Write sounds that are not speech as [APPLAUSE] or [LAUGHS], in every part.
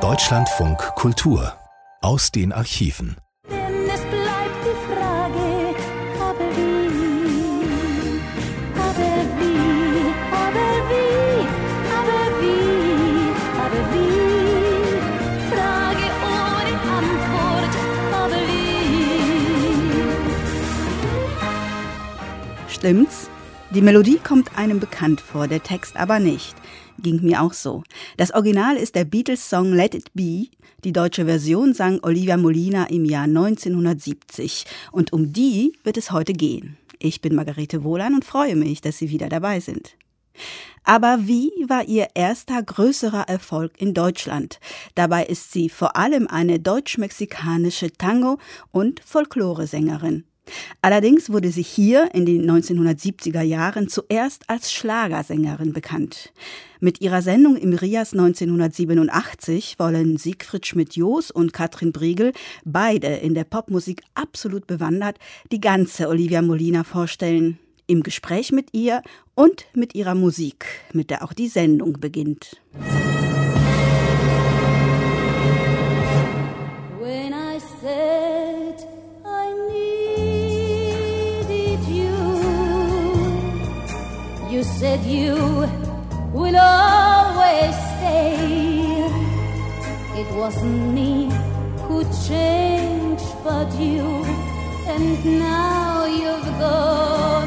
Deutschlandfunk Kultur aus den Archiven. Denn es bleibt die Frage, aber wie, aber wie, aber wie, aber wie, aber wie. Frage ohne Antwort, aber wie. Stimmt's? Die Melodie kommt einem bekannt vor, der Text aber nicht. Ging mir auch so. Das Original ist der Beatles-Song Let It Be. Die deutsche Version sang Olivia Molina im Jahr 1970. Und um die wird es heute gehen. Ich bin Margarete Wohlan und freue mich, dass Sie wieder dabei sind. Aber wie war ihr erster größerer Erfolg in Deutschland? Dabei ist sie vor allem eine deutsch-mexikanische Tango- und Folkloresängerin. Allerdings wurde sie hier in den 1970er Jahren zuerst als Schlagersängerin bekannt. Mit ihrer Sendung im Rias 1987 wollen Siegfried Schmidt-Joos und Katrin Briegel, beide in der Popmusik absolut bewandert, die ganze Olivia Molina vorstellen. Im Gespräch mit ihr und mit ihrer Musik, mit der auch die Sendung beginnt. When said you will always stay. It wasn't me who changed, but you, and now you've gone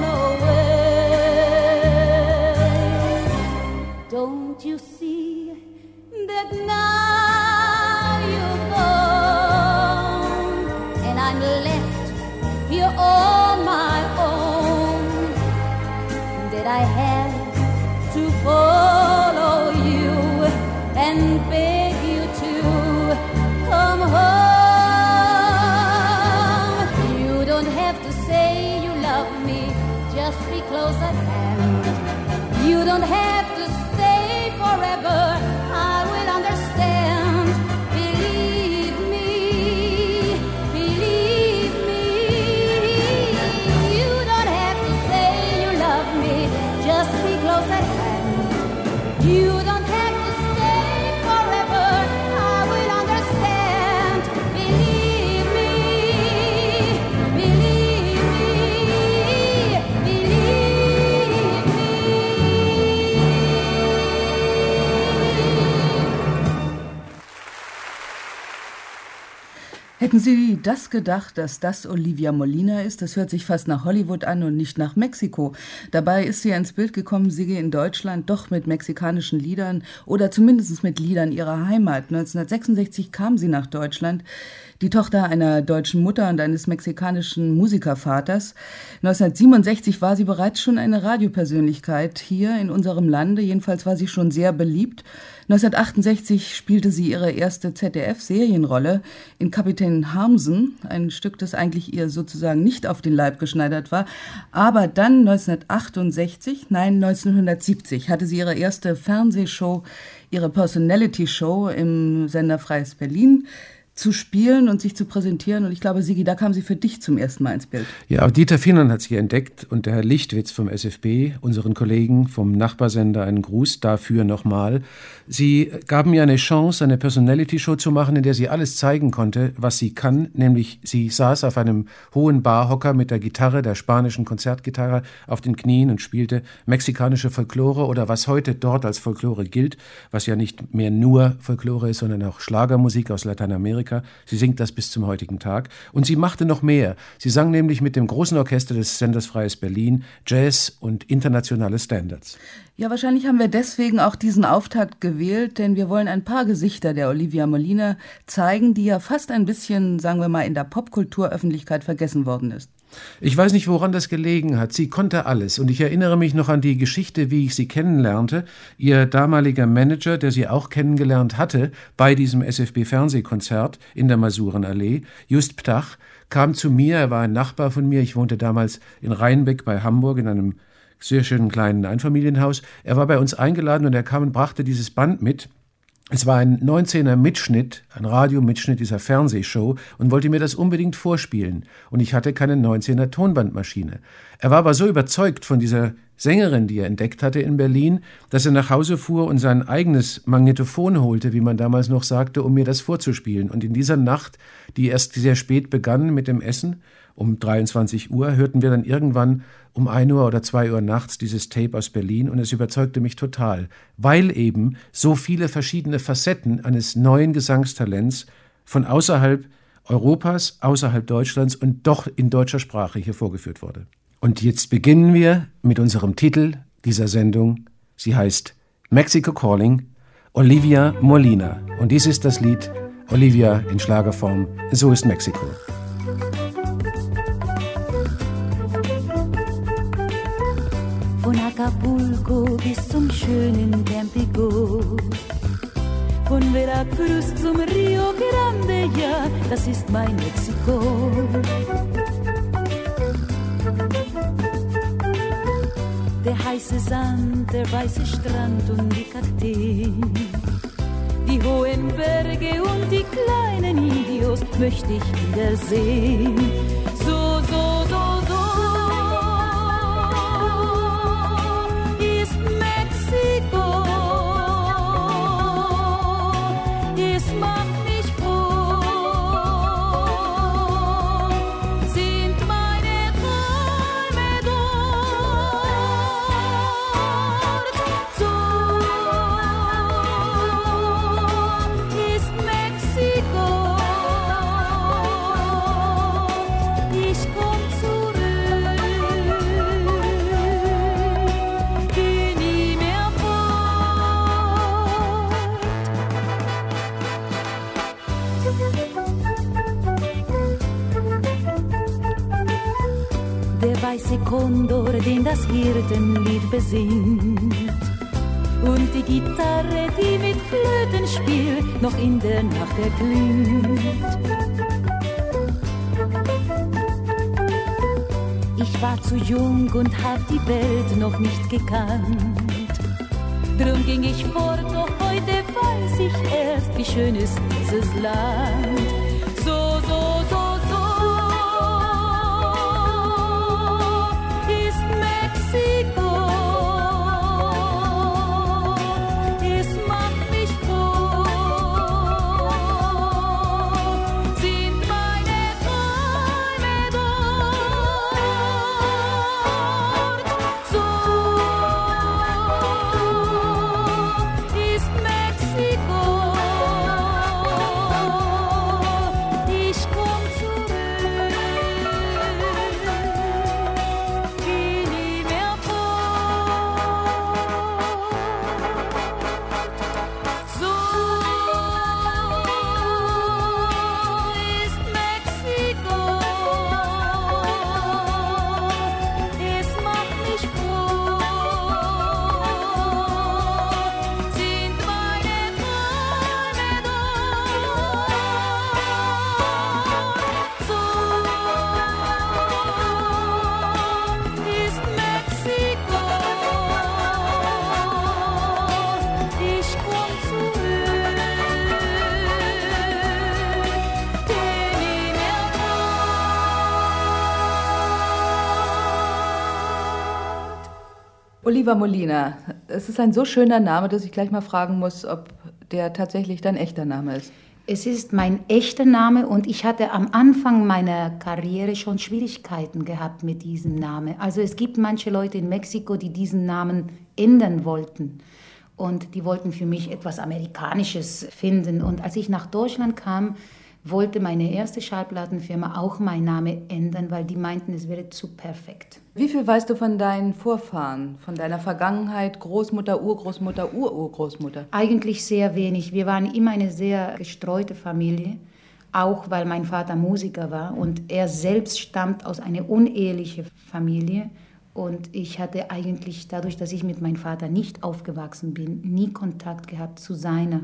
Hätten Sie das gedacht, dass das Olivia Molina ist? Das hört sich fast nach Hollywood an und nicht nach Mexiko. Dabei ist sie ins Bild gekommen, sie gehe in Deutschland doch mit mexikanischen Liedern oder zumindest mit Liedern ihrer Heimat. 1966 kam sie nach Deutschland, die Tochter einer deutschen Mutter und eines mexikanischen Musikervaters. 1967 war sie bereits schon eine Radiopersönlichkeit hier in unserem Lande. Jedenfalls war sie schon sehr beliebt. 1968 spielte sie ihre erste ZDF-Serienrolle in Kapitän Harmsen, ein Stück, das eigentlich ihr sozusagen nicht auf den Leib geschneidert war. Aber dann 1968, nein 1970, hatte sie ihre erste Fernsehshow, ihre Personality-Show im Sender Freies Berlin zu spielen und sich zu präsentieren. Und ich glaube, Sigi, da kam sie für dich zum ersten Mal ins Bild. Ja, auch Dieter Finnern hat sie entdeckt und der Herr Lichtwitz vom SFB, unseren Kollegen vom Nachbarsender, einen Gruß dafür nochmal. Sie gaben ihr eine Chance, eine Personality-Show zu machen, in der sie alles zeigen konnte, was sie kann, nämlich sie saß auf einem hohen Barhocker mit der Gitarre, der spanischen Konzertgitarre, auf den Knien und spielte mexikanische Folklore oder was heute dort als Folklore gilt, was ja nicht mehr nur Folklore ist, sondern auch Schlagermusik aus Lateinamerika. Sie singt das bis zum heutigen Tag. Und sie machte noch mehr. Sie sang nämlich mit dem großen Orchester des Senders Freies Berlin Jazz und internationale Standards. Ja, wahrscheinlich haben wir deswegen auch diesen Auftakt gewählt, denn wir wollen ein paar Gesichter der Olivia Molina zeigen, die ja fast ein bisschen, sagen wir mal, in der Popkulturöffentlichkeit vergessen worden ist. Ich weiß nicht, woran das gelegen hat. Sie konnte alles. Und ich erinnere mich noch an die Geschichte, wie ich sie kennenlernte. Ihr damaliger Manager, der sie auch kennengelernt hatte bei diesem SFB-Fernsehkonzert in der Masurenallee, Just Ptach, kam zu mir. Er war ein Nachbar von mir. Ich wohnte damals in Rheinbeck bei Hamburg in einem sehr schönen kleinen Einfamilienhaus. Er war bei uns eingeladen und er kam und brachte dieses Band mit Es war ein 19er Mitschnitt, ein Radiomitschnitt dieser Fernsehshow und wollte mir das unbedingt vorspielen. Und ich hatte keine 19er Tonbandmaschine. Er war aber so überzeugt von dieser Sängerin, die er entdeckt hatte in Berlin, dass er nach Hause fuhr und sein eigenes Magnetophon holte, wie man damals noch sagte, um mir das vorzuspielen. Und in dieser Nacht, die erst sehr spät begann mit dem Essen, um 23 Uhr, hörten wir dann irgendwann um 1 Uhr oder 2 Uhr nachts dieses Tape aus Berlin und es überzeugte mich total, weil eben so viele verschiedene Facetten eines neuen Gesangstalents von außerhalb Europas, außerhalb Deutschlands und doch in deutscher Sprache hier vorgeführt wurde. Und jetzt beginnen wir mit unserem Titel dieser Sendung. Sie heißt Mexico Calling, Olivia Molina. Und dies ist das Lied Olivia in Schlagerform. So ist Mexiko. Von Acapulco bis zum schönen Tampico. Von Veracruz zum Rio Grande, ja, das ist mein Mexiko. Der heiße Sand, der weiße Strand und die Kakteen. Die hohen Berge und die kleinen Indios möchte ich wiedersehen. Kondor, den das Hirtenlied besingt. Und die Gitarre, die mit Flöten spielt, noch in der Nacht erklingt. Ich war zu jung und hab die Welt noch nicht gekannt. Drum ging ich fort, doch heute weiß ich erst, wie schön ist dieses Land. Oliver Molina, es ist ein so schöner Name, dass ich gleich mal fragen muss, ob der tatsächlich dein echter Name ist. Es ist mein echter Name und ich hatte am Anfang meiner Karriere schon Schwierigkeiten gehabt mit diesem Namen. Also es gibt manche Leute in Mexiko, die diesen Namen ändern wollten. Und die wollten für mich etwas Amerikanisches finden. Und als ich nach Deutschland kam, wollte meine erste Schallplattenfirma auch meinen Namen ändern, weil die meinten, es wäre zu perfekt. Wie viel weißt du von deinen Vorfahren, von deiner Vergangenheit, Großmutter, Urgroßmutter, Ururgroßmutter? Eigentlich sehr wenig. Wir waren immer eine sehr gestreute Familie, auch weil mein Vater Musiker war und er selbst stammt aus einer unehelichen Familie. Und ich hatte eigentlich dadurch, dass ich mit meinem Vater nicht aufgewachsen bin, nie Kontakt gehabt zu seiner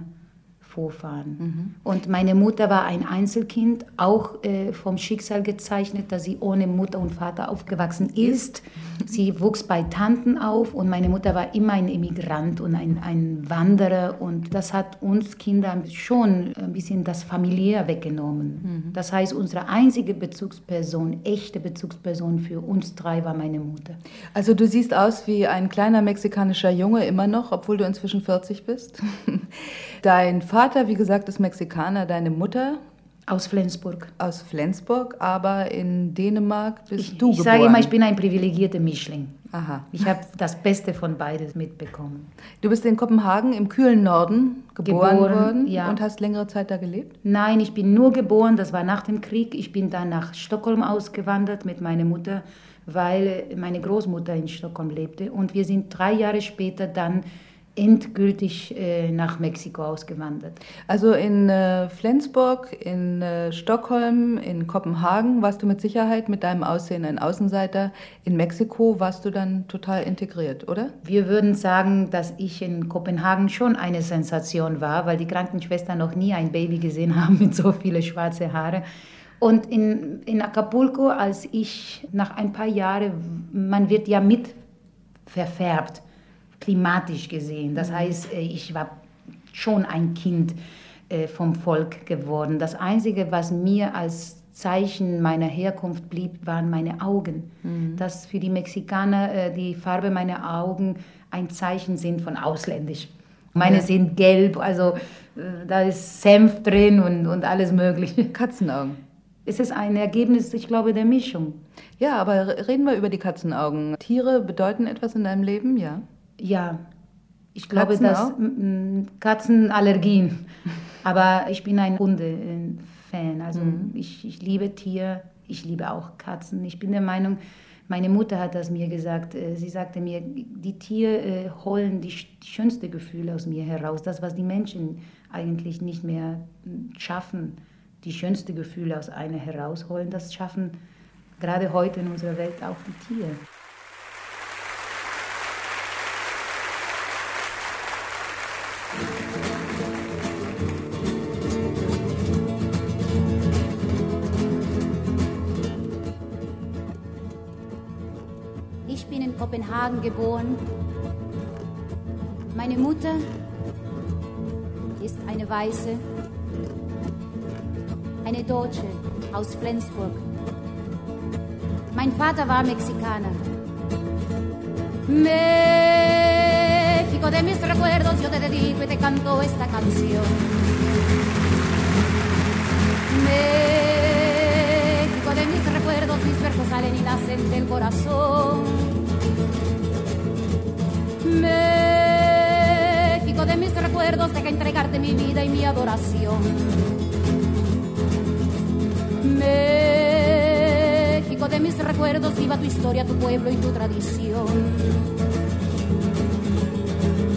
Vorfahren. Und meine Mutter war ein Einzelkind, auch äh, vom Schicksal gezeichnet, dass sie ohne Mutter und Vater aufgewachsen ist. Sie wuchs bei Tanten auf und meine Mutter war immer ein Immigrant und ein, ein Wanderer und das hat uns Kinder schon ein bisschen das familiär weggenommen. Das heißt, unsere einzige Bezugsperson, echte Bezugsperson für uns drei war meine Mutter. Also du siehst aus wie ein kleiner mexikanischer Junge immer noch, obwohl du inzwischen 40 bist. [LAUGHS] Dein Vater, wie gesagt, ist Mexikaner, deine Mutter Aus Flensburg. aus Flensburg, aber in Dänemark bist Ich, du ich geboren. sage immer, ich bin ein privilegierter Mischling. Aha. Ich habe das Beste von beides mitbekommen. Du bist in Kopenhagen im kühlen Norden geboren, Geboren, worden ja. und hast längere Zeit da gelebt? Nein, ich bin nur geboren, das war nach dem Krieg. Ich bin dann nach Stockholm ausgewandert mit meiner Mutter, weil meine Großmutter in Stockholm lebte. Und wir sind drei Jahre später dann endgültig äh, nach Mexiko ausgewandert. Also in äh, Flensburg, in äh, Stockholm, in Kopenhagen warst du mit Sicherheit mit deinem Aussehen ein Außenseiter. In Mexiko warst du dann total integriert, oder? Wir würden sagen, dass ich in Kopenhagen schon eine Sensation war, weil die Krankenschwestern noch nie ein Baby gesehen haben mit so viele schwarze Haare. Und in, in Acapulco, als ich nach ein paar Jahren, man wird ja mit verfärbt, klimatisch gesehen. Das heißt, äh, ich war schon ein Kind äh, vom Volk geworden. Das Einzige, was mir als Zeichen meiner Herkunft blieb, waren meine Augen. Dass für die Mexikaner äh, die Farbe meiner Augen ein Zeichen sind von ausländisch. Meine Ja. sind gelb, also da ist Senf drin und, und alles Mögliche. [LAUGHS] Katzenaugen. Es ist ein Ergebnis, ich glaube, der Mischung. Ja, aber reden wir über die Katzenaugen. Tiere bedeuten etwas in deinem Leben, ja? Ja, ich glaube, Katzen dass auch? Katzenallergien. Aber ich bin ein Hunde-Fan. Also Mhm. ich, ich liebe Tiere, ich liebe auch Katzen. Ich bin der Meinung, meine Mutter hat das mir gesagt. äh, Sie sagte mir, die Tiere äh, holen die, sch- die schönste Gefühle aus mir heraus. Das, was die Menschen eigentlich nicht mehr schaffen, die schönste Gefühle aus einer herausholen, das schaffen gerade heute in unserer Welt auch die Tiere. Kopenhagen geboren. Meine Mutter ist eine Weiße, eine Deutsche aus Flensburg. Mein Vater war Mexikaner. México de mis recuerdos, yo te dedico y te canto esta canción. México de mis recuerdos, mis versos salen y nacen del corazón. México de mis recuerdos, deja entregarte mi vida y mi adoración. México de mis recuerdos, viva tu historia, tu pueblo y tu tradición.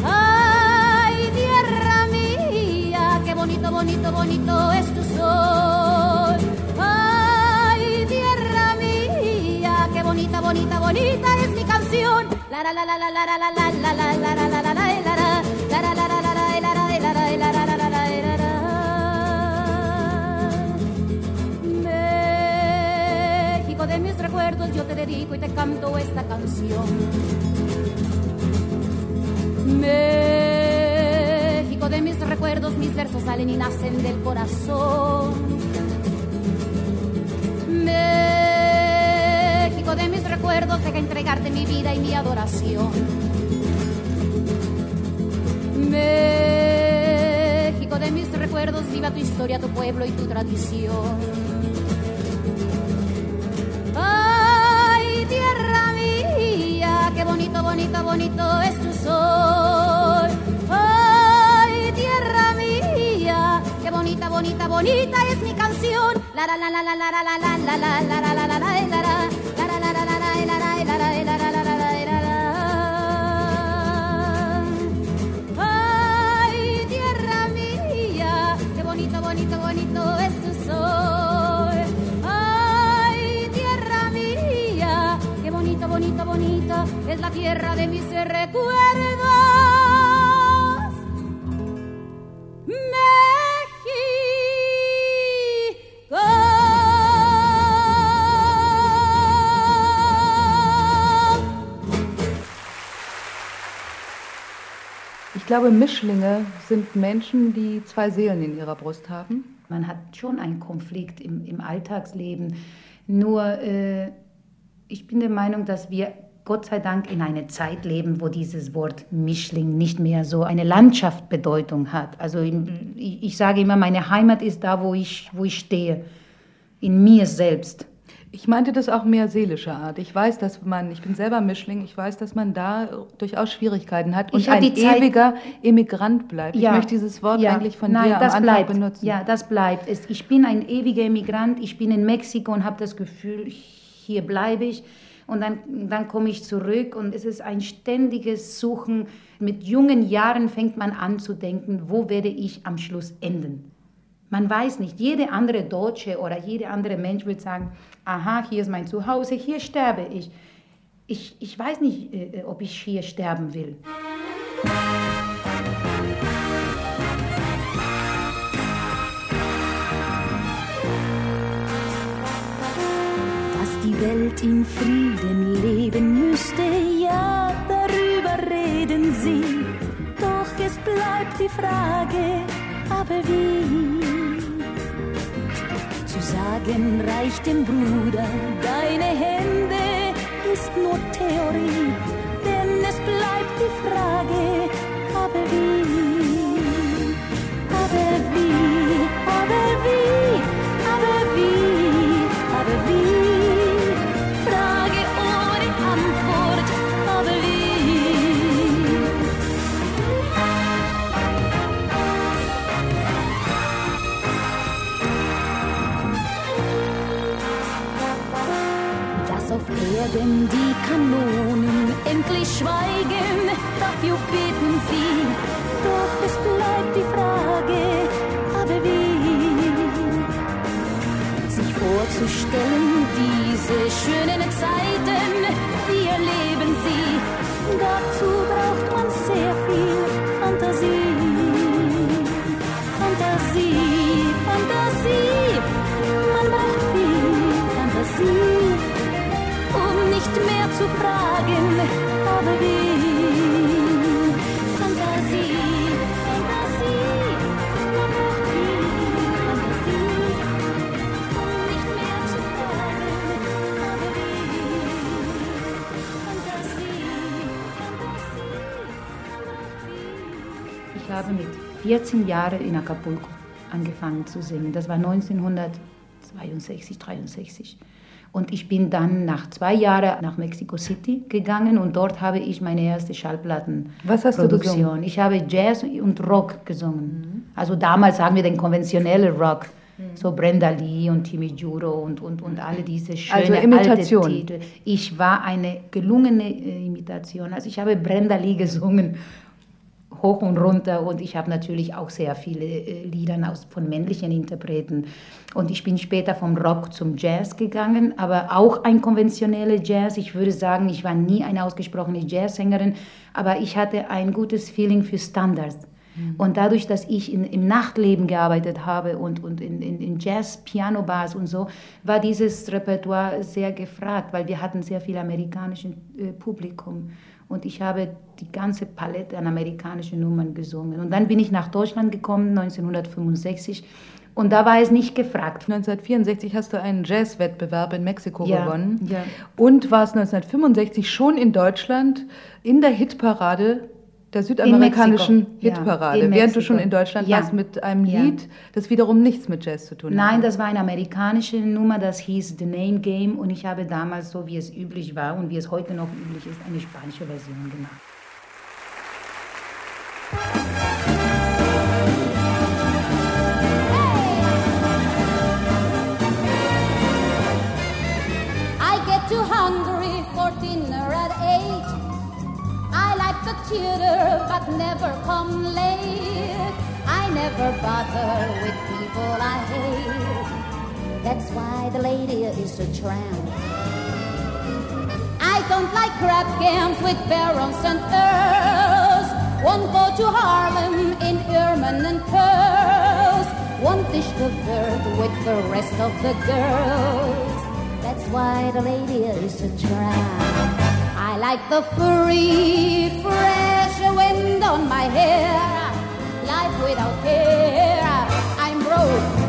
Ay, tierra mía, qué bonito, bonito, bonito es tu sol. Bonita, bonita, es mi canción. La la la la la la la la la la la la la la la la México de mis recuerdos, yo te dedico y te canto esta canción. México de mis recuerdos, mis versos salen y nacen del corazón. México recuerdos, deja entregarte mi vida y mi adoración. México de mis recuerdos, viva tu historia, tu pueblo y tu tradición. Ay, tierra mía, qué bonito, bonito, bonito es tu sol. Ay, tierra mía, qué bonita, bonita, bonita es mi canción. La la la la la la la la la la la la la tierra de mis recuerdos. México. Ich glaube, Mischlinge sind Menschen, die zwei Seelen in ihrer Brust haben. Man hat schon einen Konflikt im, im Alltagsleben. Nur äh, ich bin der Meinung, dass wir Gott sei Dank in einer Zeit leben, wo dieses Wort Mischling nicht mehr so eine Landschaftsbedeutung hat. Also ich, sage immer, meine Heimat ist da, wo ich, wo ich stehe, in mir selbst. Ich meinte das auch mehr seelischer Art. Ich weiß, dass man, ich bin selber Mischling, ich weiß, dass man da durchaus Schwierigkeiten hat und Ich ein ewiger Emigrant bleibt. Ja. Ich möchte dieses Wort Ja. eigentlich von Nein, dir am das Anfang bleibt. benutzen. Ja, das bleibt. Ich bin ein ewiger Immigrant. Ich bin in Mexiko und habe das Gefühl, hier bleibe ich. Und dann, dann komme ich zurück und es ist ein ständiges Suchen. Mit jungen Jahren fängt man an zu denken, wo werde ich am Schluss enden? Man weiß nicht, jede andere Deutsche oder jeder andere Mensch wird sagen, aha, hier ist mein Zuhause, hier sterbe ich. Ich, ich weiß nicht, äh, ob ich hier sterben will. Welt in Frieden leben müsste, ja, darüber reden sie. Doch es bleibt die Frage, aber wie? Zu sagen reicht dem Bruder, deine Hände ist nur Theorie, denn es bleibt die Frage, aber wie? Aber wie, Erden die Kanonen endlich schweigen, dafür beten sie. Doch es bleibt die Frage, aber wie? Sich vorzustellen, diese schönen Zeiten, wie erleben sie, dazu braucht man sehr viel. Fantasie, Fantasie, habe mit 14 Jahren in Acapulco angefangen zu singen. Das war 1962, 63. Und ich bin dann nach zwei Jahren nach Mexico City gegangen und dort habe ich meine erste Schallplattenproduktion. Was hast du gesungen? Ich habe Jazz und Rock gesungen. Also damals sagen wir den konventionellen Rock. So Brenda Lee und Timmy Juro und, und, und alle diese schönen Also Imitation. Titel. Ich war eine gelungene äh, Imitation. Also ich habe Brenda Lee gesungen hoch und runter und ich habe natürlich auch sehr viele äh, Lieder aus, von männlichen Interpreten. Und ich bin später vom Rock zum Jazz gegangen, aber auch ein konventioneller Jazz. Ich würde sagen, ich war nie eine ausgesprochene Jazzsängerin, aber ich hatte ein gutes Feeling für Standards. Und dadurch, dass ich in, im Nachtleben gearbeitet habe und, und in, in, in Jazz-Piano-Bars und so, war dieses Repertoire sehr gefragt, weil wir hatten sehr viel amerikanisches äh, Publikum. Und ich habe die ganze Palette an amerikanischen Nummern gesungen. Und dann bin ich nach Deutschland gekommen, 1965. Und da war es nicht gefragt. 1964 hast du einen Jazzwettbewerb in Mexiko Ja, gewonnen ja. und warst 1965 schon in Deutschland in der Hitparade der südamerikanischen ja, Hitparade, in während du schon in Deutschland Ja. warst mit einem Ja. Lied, das wiederum nichts mit Jazz zu tun Nein, hat. das war eine amerikanische Nummer, das hieß The Name Game. Und ich habe damals, so wie es üblich war und wie es heute noch üblich ist, eine spanische Version gemacht. But never come late. I never bother with people I hate. That's why the lady is a tramp. I don't like crap games with barons and earls. Won't go to Harlem in ermine and curls. Won't dish the dirt with the rest of the girls. That's why the lady is a tramp. I like the free, fresh wind on my hair. Life without care. I'm broke.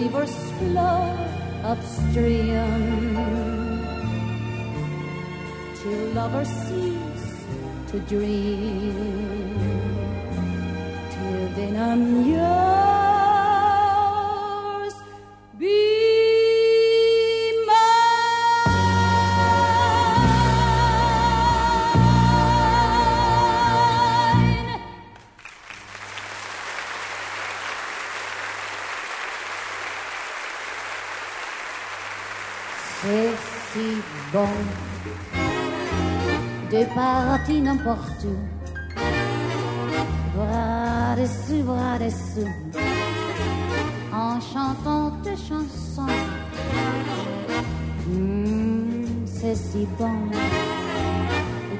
rivers flow upstream till lovers cease to dream till then I'm yours. n'importe où. Bras dessus, bras dessous, en chantant tes chansons. Mmh, c'est si bon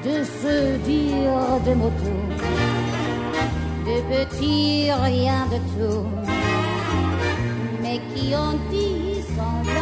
de se dire des mots des petits rien de tout, mais qui ont dit sans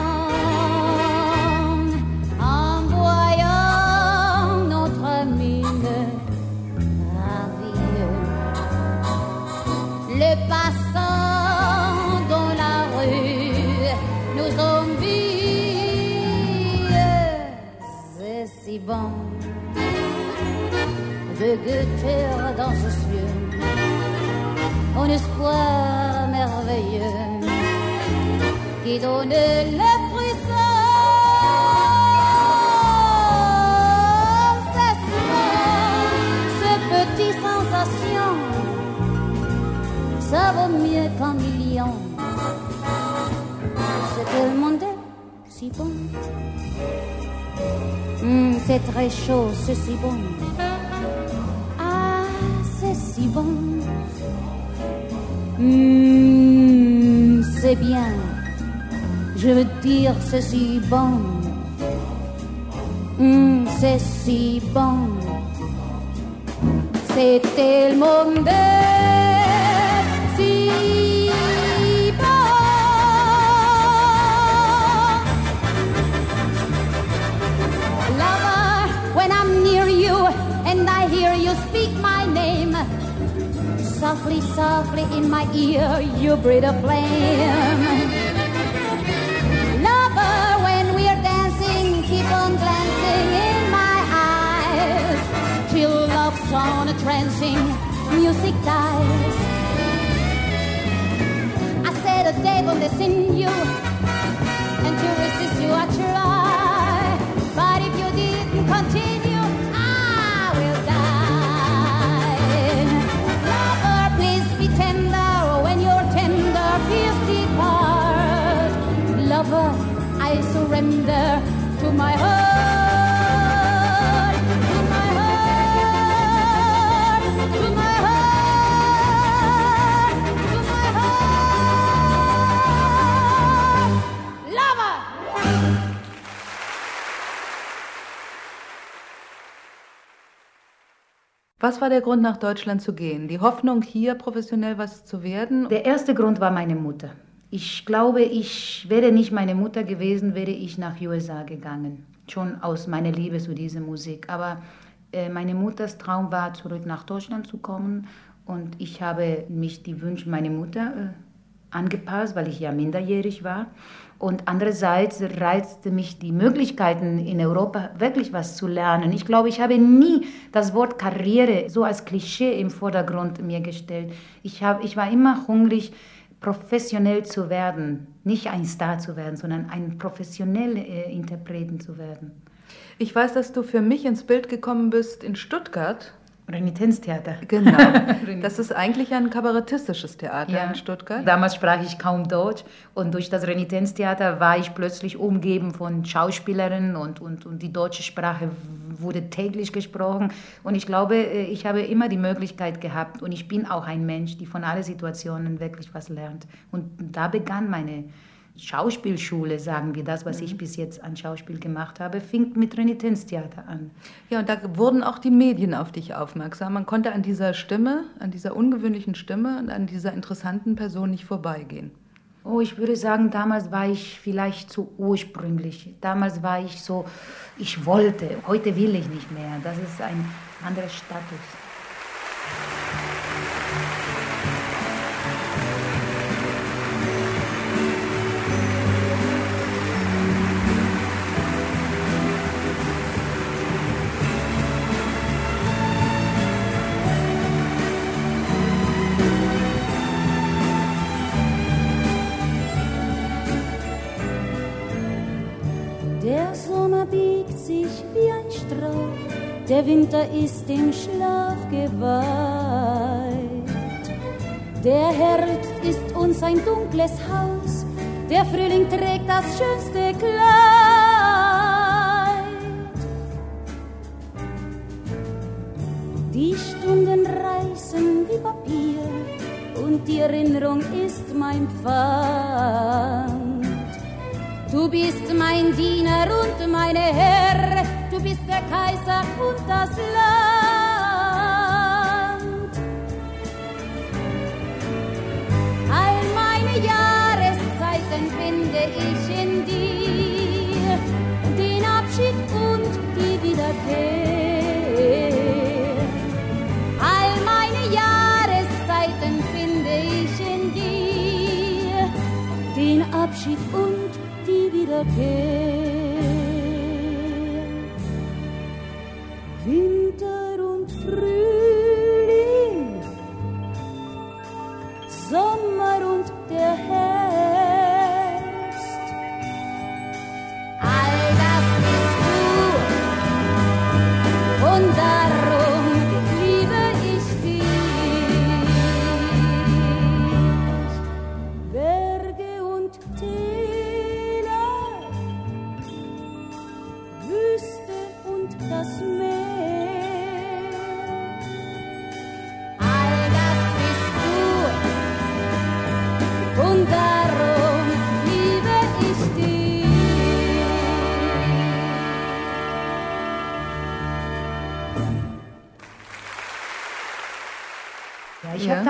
de goûter dans ce cieux un espoir merveilleux qui donne le frisson. C'est ces petites sensations, ça vaut mieux qu'un million. C'est que le monde est si bon. Hum, c'est très chaud, c'est si bon. Hum, c'est bien. Je veux dire, c'est si bon. Hum, c'est si bon. C'est tellement si bon. Lover, when I'm near you and I hear you speak softly, softly in my ear, you breathe a flame. Lover, when we're dancing, keep on glancing in my eyes. Till love song a trancing, music dies. I said a devil is in you, and to resist you I try. But if you didn't continue, Was war der Grund, nach Deutschland zu gehen? Die Hoffnung, hier professionell was zu werden? Der erste Grund war meine Mutter. Ich glaube, ich wäre nicht meine Mutter gewesen, wäre ich nach USA gegangen. Schon aus meiner Liebe zu dieser Musik. Aber äh, meine Mutters Traum war, zurück nach Deutschland zu kommen. Und ich habe mich die Wünsche meiner Mutter äh, angepasst, weil ich ja minderjährig war. Und andererseits reizte mich die Möglichkeiten in Europa wirklich was zu lernen. Ich glaube, ich habe nie das Wort Karriere so als Klischee im Vordergrund mir gestellt. Ich, hab, ich war immer hungrig, professionell zu werden. Nicht ein Star zu werden, sondern ein professioneller äh, Interpreten zu werden. Ich weiß, dass du für mich ins Bild gekommen bist in Stuttgart. Renitenztheater. [LAUGHS] Genau. Das ist eigentlich ein kabarettistisches Theater in Stuttgart. Damals sprach ich kaum Deutsch und durch das Renitenztheater war ich plötzlich umgeben von Schauspielerinnen und, und, und die deutsche Sprache wurde täglich gesprochen. Und ich glaube, äh, ich habe immer die Möglichkeit gehabt und ich bin auch ein Mensch, die von allen Situationen wirklich was lernt. Und da begann meine Schauspielschule, sagen wir das, was ich bis jetzt an Schauspiel gemacht habe, fing mit Renitenztheater an. Ja, und da wurden auch die Medien auf dich aufmerksam. Man konnte an dieser Stimme, an dieser ungewöhnlichen Stimme und an dieser interessanten Person nicht vorbeigehen. Oh, ich würde sagen, damals war ich vielleicht zu ursprünglich. Damals war ich so, ich wollte, heute will ich nicht mehr. Das ist ein anderer Status. Sich wie ein Strauch, der Winter ist im Schlaf geweiht. Der Herbst ist uns ein dunkles Haus, der Frühling trägt das schönste Kleid. Die Stunden reißen wie Papier und die Erinnerung ist mein Pfand. Du bist mein Diener und meine Herr, du bist der Kaiser und das Land. All meine Jahreszeiten finde ich in dir, den Abschied und die Wiederkehr. All meine Jahreszeiten finde ich in dir, den Abschied und die Wiederkehr.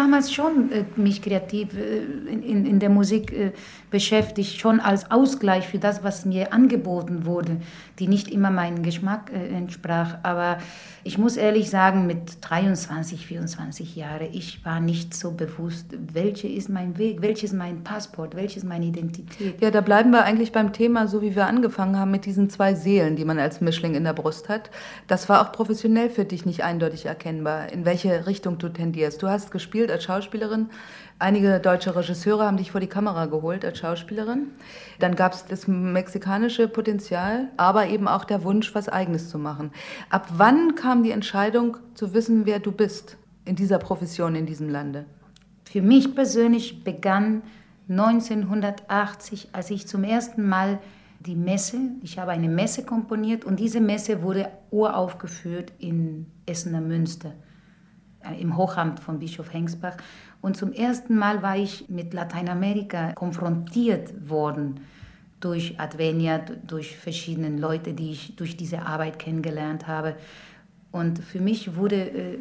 Damals schon äh, mich kreativ äh, in, in, der Musik äh, beschäftigt, schon als Ausgleich für das, was mir angeboten wurde, die nicht immer meinem Geschmack äh, entsprach. Aber ich muss ehrlich sagen, mit 23, 24 Jahren, ich war nicht so bewusst, welcher ist mein Weg, welches mein Passport, welches meine Identität. Ja, da bleiben wir eigentlich beim Thema, so wie wir angefangen haben, mit diesen zwei Seelen, die man als Mischling in der Brust hat. Das war auch professionell für dich nicht eindeutig erkennbar, in welche Richtung du tendierst. Du hast gespielt als Schauspielerin. Einige deutsche Regisseure haben dich vor die Kamera geholt als Schauspielerin. Dann gab es das mexikanische Potenzial, aber eben auch der Wunsch, was Eigenes zu machen. Ab wann kam die Entscheidung zu wissen, wer du bist in dieser Profession in diesem Lande? Für mich persönlich begann 1980, als ich zum ersten Mal die Messe, ich habe eine Messe komponiert und diese Messe wurde uraufgeführt in Essener Münster, im Hochamt von Bischof Hengsbach. Und zum ersten Mal war ich mit Lateinamerika konfrontiert worden durch Advenia, durch verschiedene Leute, die ich durch diese Arbeit kennengelernt habe. Und für mich wurde äh,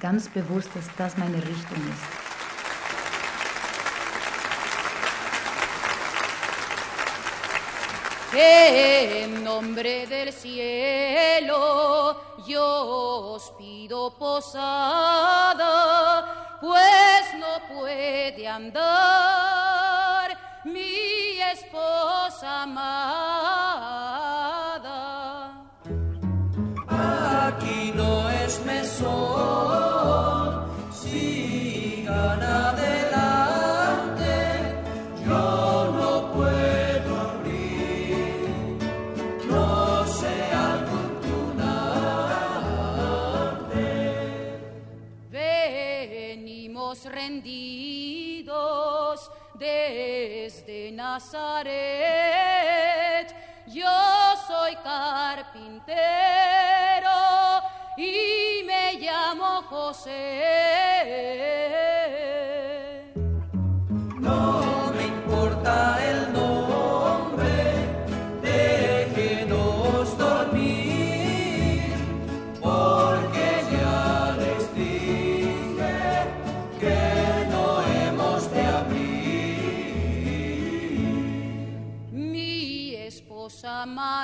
ganz bewusst, dass das meine Richtung ist. En nombre del cielo yo os pido posada, pues no puede andar mi esposa amada. Nazaret. Yo soy carpintero y me llamo José.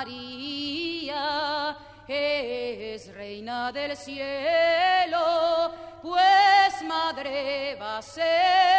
María es reina del cielo, pues madre va a ser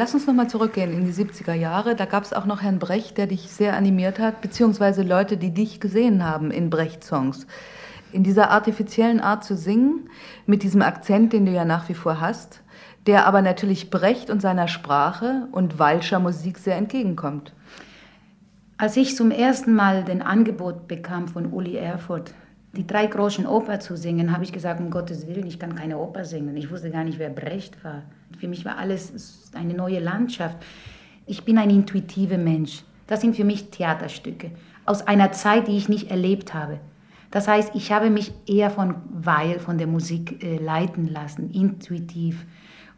Lass uns nochmal zurückgehen in die 70er Jahre. Da gab es auch noch Herrn Brecht, der dich sehr animiert hat, beziehungsweise Leute, die dich gesehen haben in Brecht-Songs. In dieser artifiziellen Art zu singen, mit diesem Akzent, den du ja nach wie vor hast, der aber natürlich Brecht und seiner Sprache und Walscher Musik sehr entgegenkommt. Als ich zum ersten Mal den Angebot bekam von Uli Erfurt, die drei großen Oper zu singen, habe ich gesagt, um Gottes Willen, ich kann keine Oper singen. Ich wusste gar nicht, wer Brecht war. Für mich war alles eine neue Landschaft. Ich bin ein intuitiver Mensch. Das sind für mich Theaterstücke aus einer Zeit, die ich nicht erlebt habe. Das heißt, ich habe mich eher von Weil, von der Musik äh, leiten lassen, intuitiv.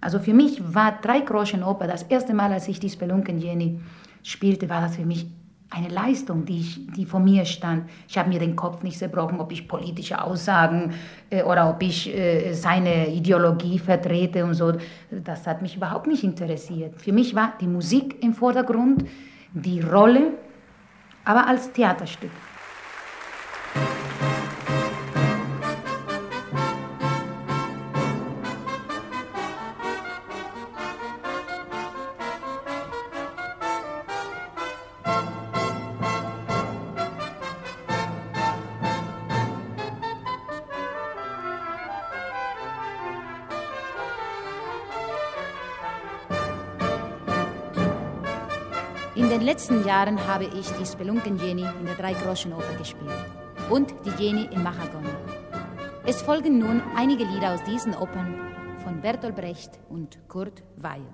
Also für mich war Drei Groschen Oper das erste Mal, als ich die Spelunken Jenny spielte, war das für mich eine Leistung, die, ich, die vor mir stand. Ich habe mir den Kopf nicht zerbrochen, ob ich politische Aussagen äh, oder ob ich äh, seine Ideologie vertrete und so. Das hat mich überhaupt nicht interessiert. Für mich war die Musik im Vordergrund, die Rolle, aber als Theaterstück. Letzten Jahren habe ich die Spelunken-Jenny in der Dreigroschenoper gespielt und die Jenny in Mahagon. Es folgen nun einige Lieder aus diesen Opern von Bertolt Brecht und Kurt Weill.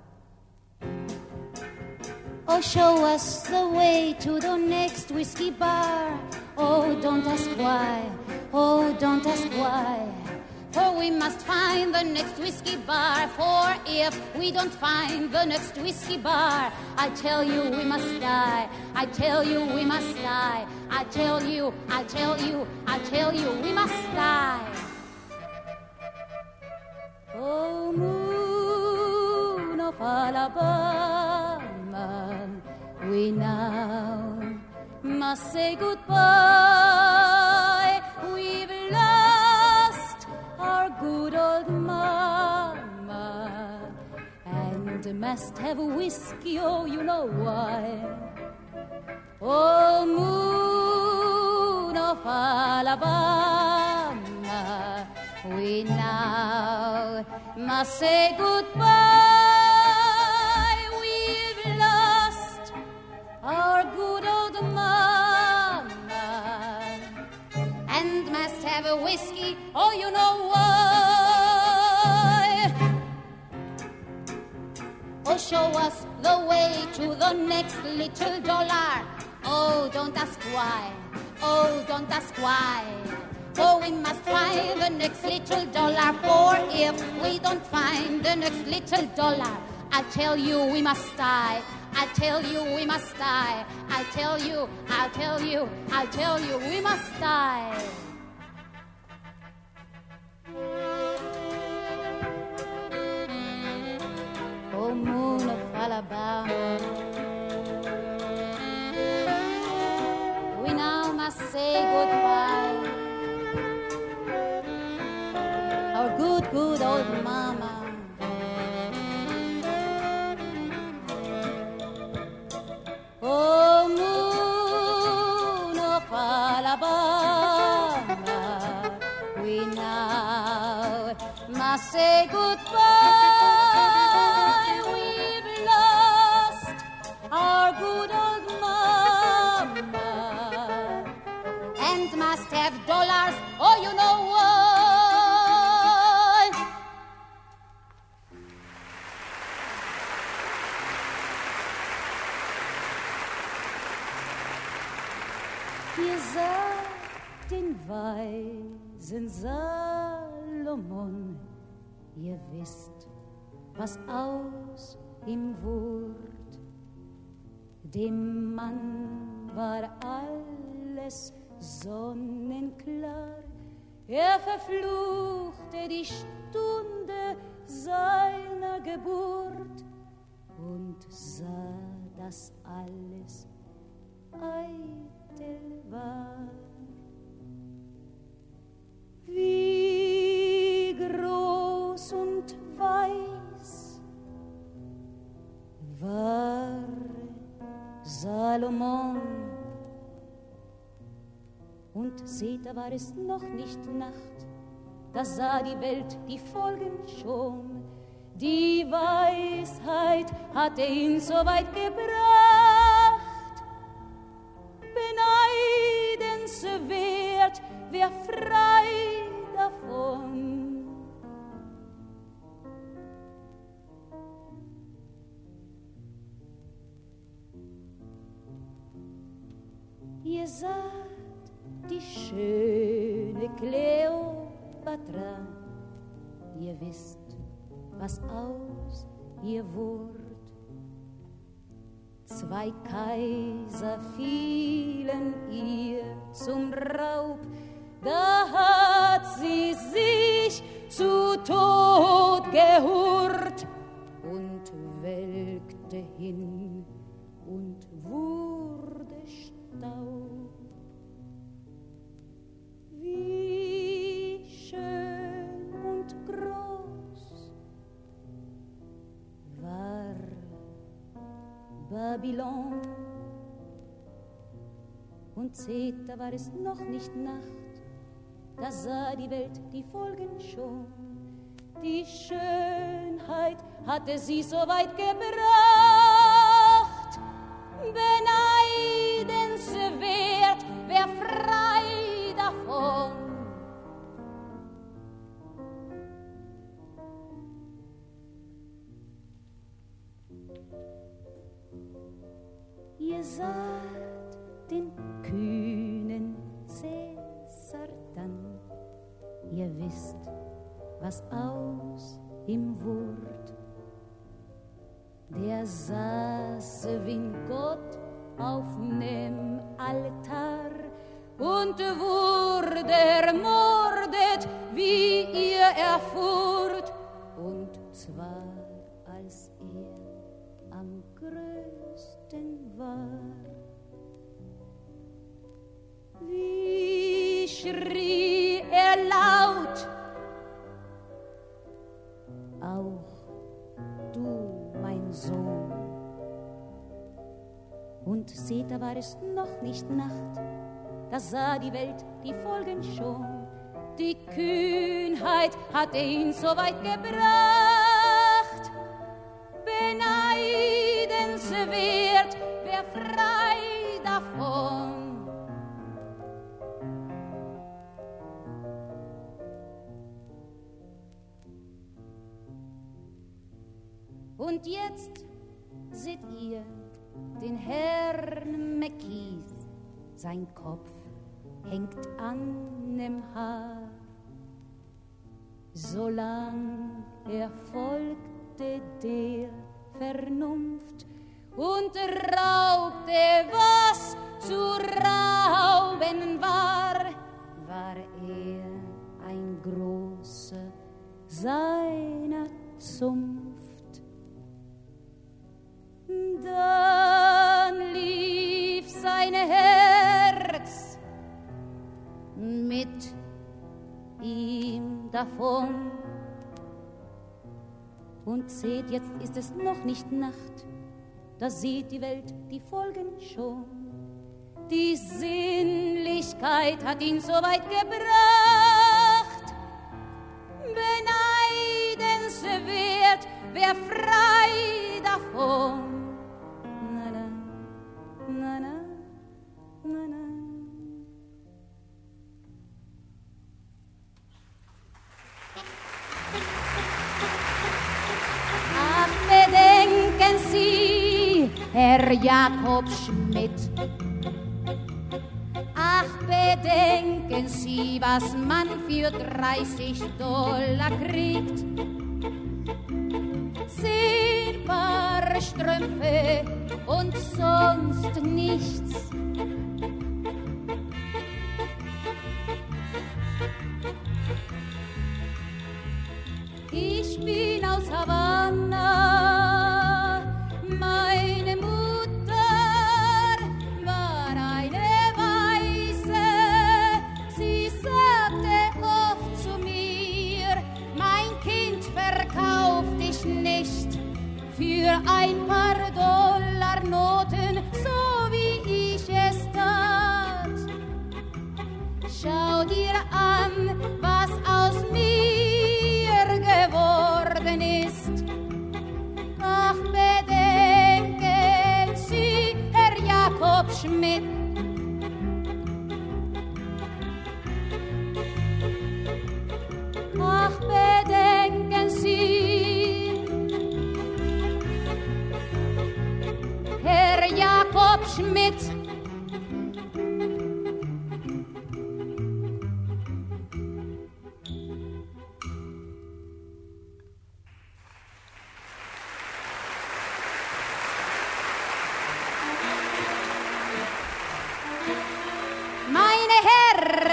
Oh, show us the way to the next whiskey bar. Oh, don't ask why. Oh, don't ask why. For we must find the next whiskey bar. For if we don't find the next whiskey bar, I tell you we must die. I tell you we must die. I tell you, I tell you, I tell you we must die. Oh, moon of Alabama, we now must say goodbye. And must have whiskey, oh, you know why. Oh, moon of Alabama, we now must say goodbye. We've lost our good old mama and must have a whiskey, oh, you know why. Show us the way to the next little dollar. Oh, don't ask why. Oh, don't ask why. Oh, we must find the next little dollar. For if we don't find the next little dollar, I tell you we must die. I tell you we must die. I tell you, I'll tell you, I'll tell you we must die. o mundo fala about. We now must say goodbye. Our good, good old mama. say goodbye. And must have dollars. Oh, you know why? Ihr sagt den weisen Salomon, ihr wisst, was aus ihm wurd. Dem Mann war alles sonnenklar, er verfluchte die Stunde seiner Geburt und sah, dass alles eitel war. Wie groß und weiß war Salomon. Und seht, da war es noch nicht Nacht, da sah die Welt die Folgen schon. Die Weisheit hatte ihn so weit gebracht, beneidenswert, wer frei davon. Ihr seid die schöne Kleopatra. Ihr wisst, was aus ihr wurde. Zwei Kaiser fielen ihr zum Raub, da hat sie sich zu Tod gehurt und welkte hin Babylon. Und seht, da war es noch nicht Nacht, da sah die Welt die Folgen schon. Die Schönheit hatte sie so weit gebracht, beneidenswert, wer frei was aus ihm wurd. Der saß wie Gott auf nem Altar und wurde ermordet, wie ihr erfuhrt, und zwar als er am größten war. Wie schrie auch du, mein Sohn. Und seht, da war es noch nicht Nacht, da sah die Welt die Folgen schon. Die Kühnheit hatte ihn so weit gebracht, an dem Haar. Solang er folgte der Vernunft und raubte, was zu rauben war, war er ein großer seiner Zunft. Dann davon. Und seht, jetzt ist es noch nicht Nacht, da sieht die Welt die Folgen schon. Die Sinnlichkeit hat ihn so weit gebracht, beneidenswert, wer frei davon. Na, na, na, na, Herr Jakob Schmidt. Ach, bedenken Sie, was man für 30 Dollar kriegt. Zehn Paar Strümpfe und sonst nichts.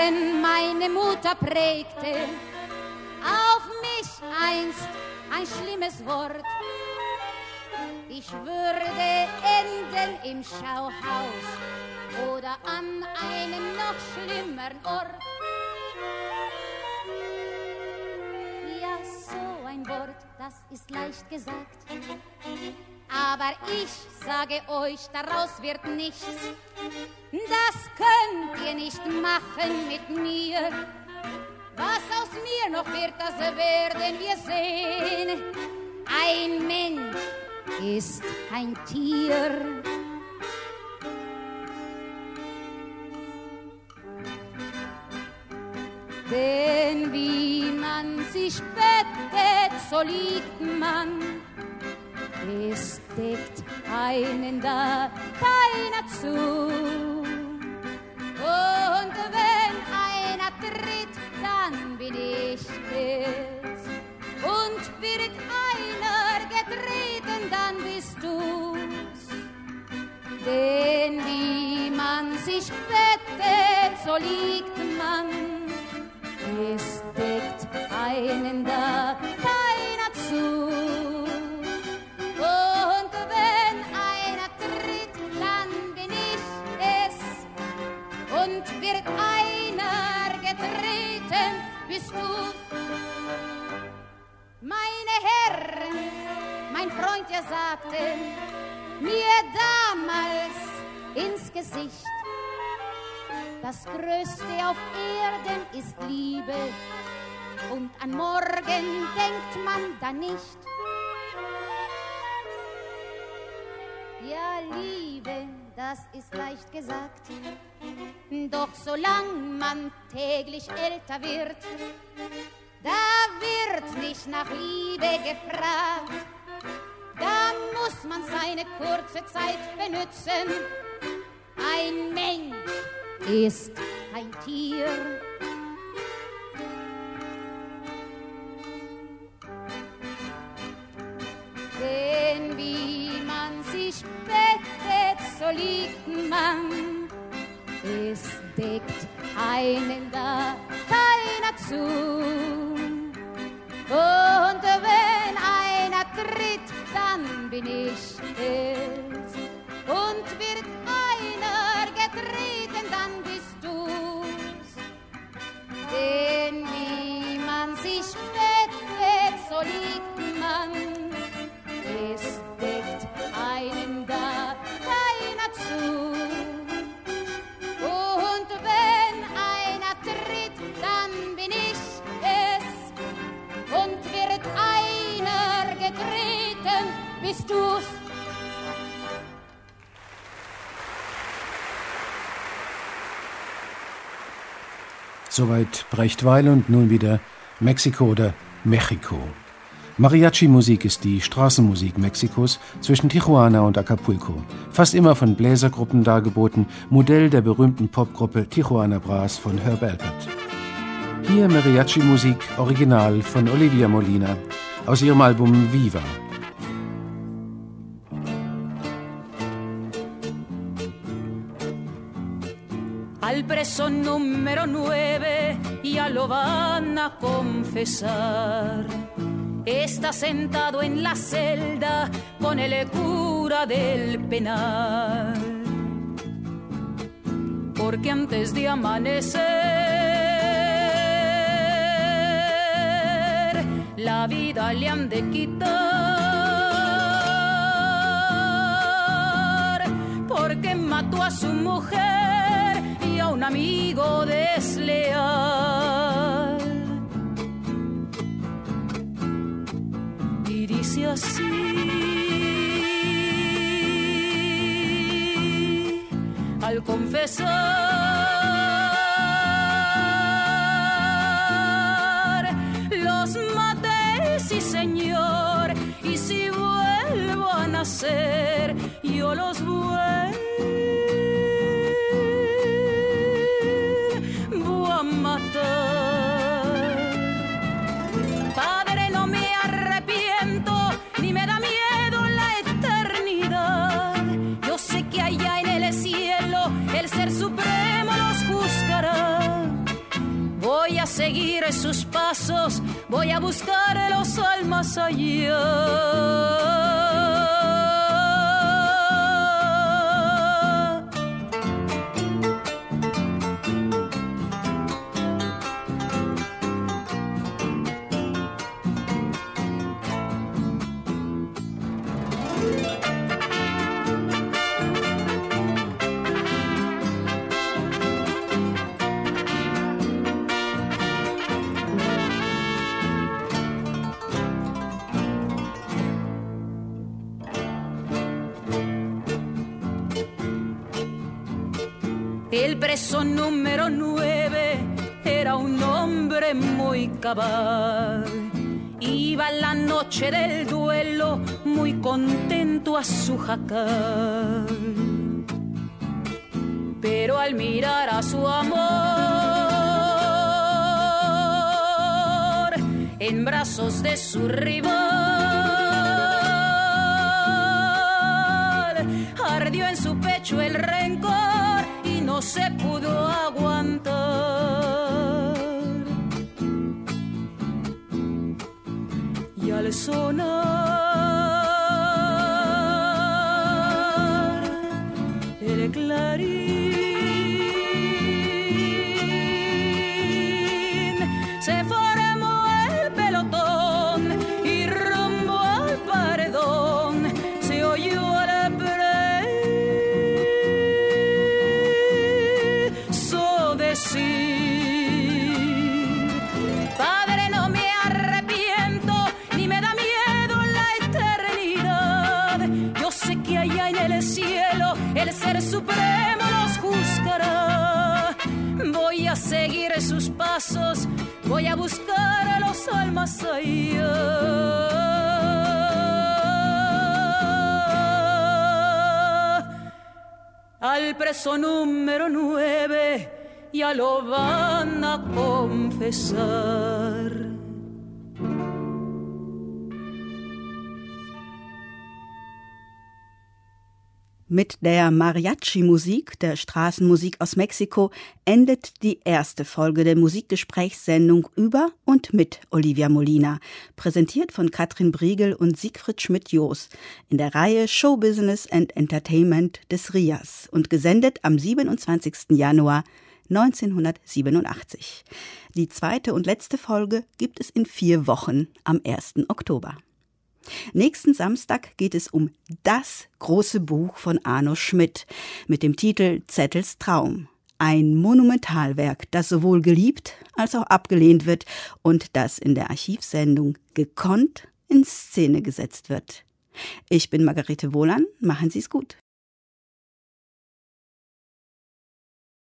Herren, meine Mutter prägte auf mich einst ein schlimmes Wort. Ich würde enden im Schauhaus oder an einem noch schlimmeren Ort. Ja, so ein Wort, das ist leicht gesagt. Aber ich sage euch, daraus wird nichts. Das könnt ihr nicht machen mit mir. Was aus mir noch wird, das werden wir sehen. Ein Mensch ist kein Tier. Denn wie man sich bettet, so liegt man. Es deckt einen da keiner zu. Und wenn einer tritt, dann bin ich es. Und wird einer getreten, dann bist du's. Denn wie man sich bettet, so liegt man. Es deckt einen da keiner zu. Bist du. Meine Herren, mein Freund, er sagte mir damals ins Gesicht, das Größte auf Erden ist Liebe und an morgen denkt man dann nicht. Ja, Liebe, das ist leicht gesagt. Doch solang man täglich älter wird, da wird nicht nach Liebe gefragt. Da muss man seine kurze Zeit benützen. Ein Mensch ist kein Tier. So liegt man. Es deckt einen da keiner zu. Und wenn einer tritt, dann bin ich es. Und wird einer getreten, dann bist du's. Denn Soweit Brecht-Weil und nun wieder Mexiko oder Mexiko. Mariachi-Musik ist die Straßenmusik Mexikos zwischen Tijuana und Acapulco. Fast immer von Bläsergruppen dargeboten, Modell der berühmten Popgruppe Tijuana Brass von Herb Alpert. Hier Mariachi-Musik original von Olivia Molina aus ihrem Album Viva. Preso número nueve ya lo van a confesar. Está sentado en la celda con el cura del penal. Porque antes de amanecer, la vida le han de quitar. Porque mató a su mujer un amigo desleal. Y dice así al confesar los maté, sí señor, y si vuelvo a nacer, yo los vuelvo voy a buscar los almas allá. Muy cabal. Iba la noche del duelo muy contento a su jacal. Pero al mirar a su amor en brazos de su rival, número nueve ya lo van a confesar. Mit der Mariachi-Musik, der Straßenmusik aus Mexiko, endet die erste Folge der Musikgesprächssendung über und mit Olivia Molina, präsentiert von Katrin Briegel und Siegfried Schmidt-Joos in der Reihe Show Business and Entertainment des RIAS und gesendet am 27. Januar 1987. Die zweite und letzte Folge gibt es in vier Wochen am 1. Oktober. Nächsten Samstag geht es um das große Buch von Arno Schmidt mit dem Titel Zettels Traum. Ein Monumentalwerk, das sowohl geliebt als auch abgelehnt wird und das in der Archivsendung gekonnt in Szene gesetzt wird. Ich bin Margarete Wohlan, machen Sie es gut.